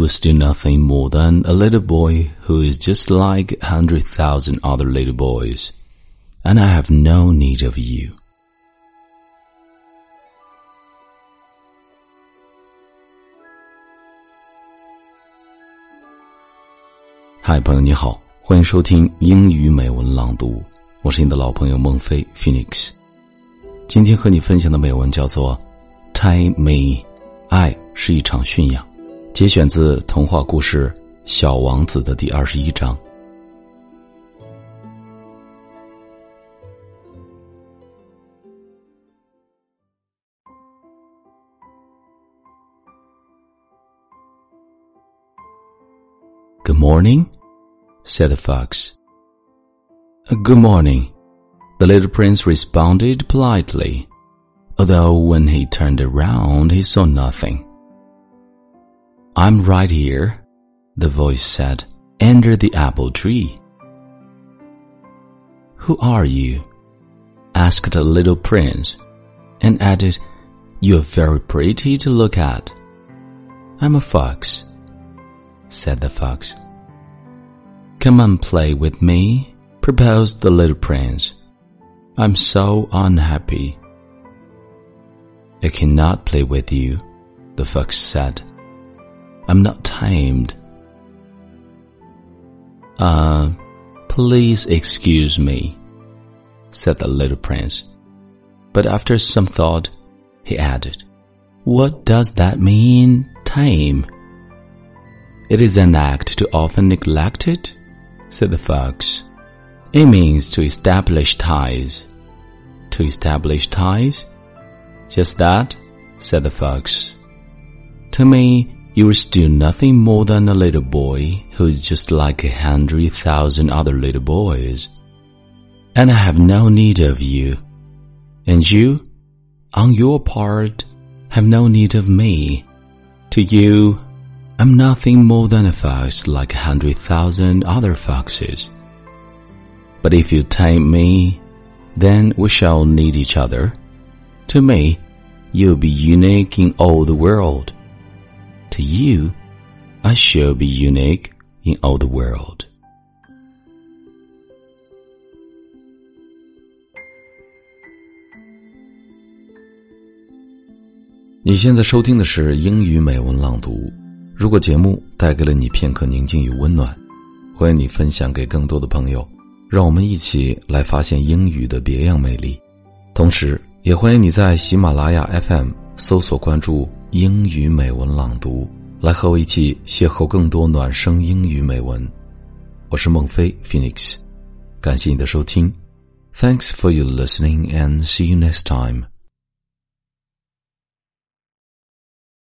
you are still nothing more than a little boy who is just like a hundred thousand other little boys, and I have no need of you. 嗨，朋友你好，欢迎收听英语美文朗读，我是你的老朋友孟非 Phoenix。今天和你分享的美文叫做《Time Me》，爱是一场驯养，节选自童话故事《小王子》的第二十一章。Good morning, said the fox. Good morning, the little prince responded politely, although when he turned around he saw nothing. I'm right here, the voice said, under the apple tree. Who are you? asked the little prince, and added, You're very pretty to look at. I'm a fox said the fox. Come and play with me, proposed the little prince. I'm so unhappy. I cannot play with you, the fox said. I'm not tamed. Uh, please excuse me, said the little prince. But after some thought, he added, What does that mean, tame? It is an act too often neglected, said the fox. It means to establish ties. To establish ties? Just that, said the fox. To me, you are still nothing more than a little boy who is just like a hundred thousand other little boys. And I have no need of you. And you, on your part, have no need of me. To you, I'm nothing more than a fox like a hundred thousand other foxes. But if you tame me, then we shall need each other. To me, you'll be unique in all the world. You, I shall be unique in all the world. 你现在收听的是英语美文朗读。如果节目带给了你片刻宁静与温暖，欢迎你分享给更多的朋友，让我们一起来发现英语的别样美丽。同时，也欢迎你在喜马拉雅 FM 搜索关注“英语美文朗读”，来和我一起邂逅更多暖声英语美文。我是孟非 Phoenix，感谢你的收听，Thanks for your listening and see you next time。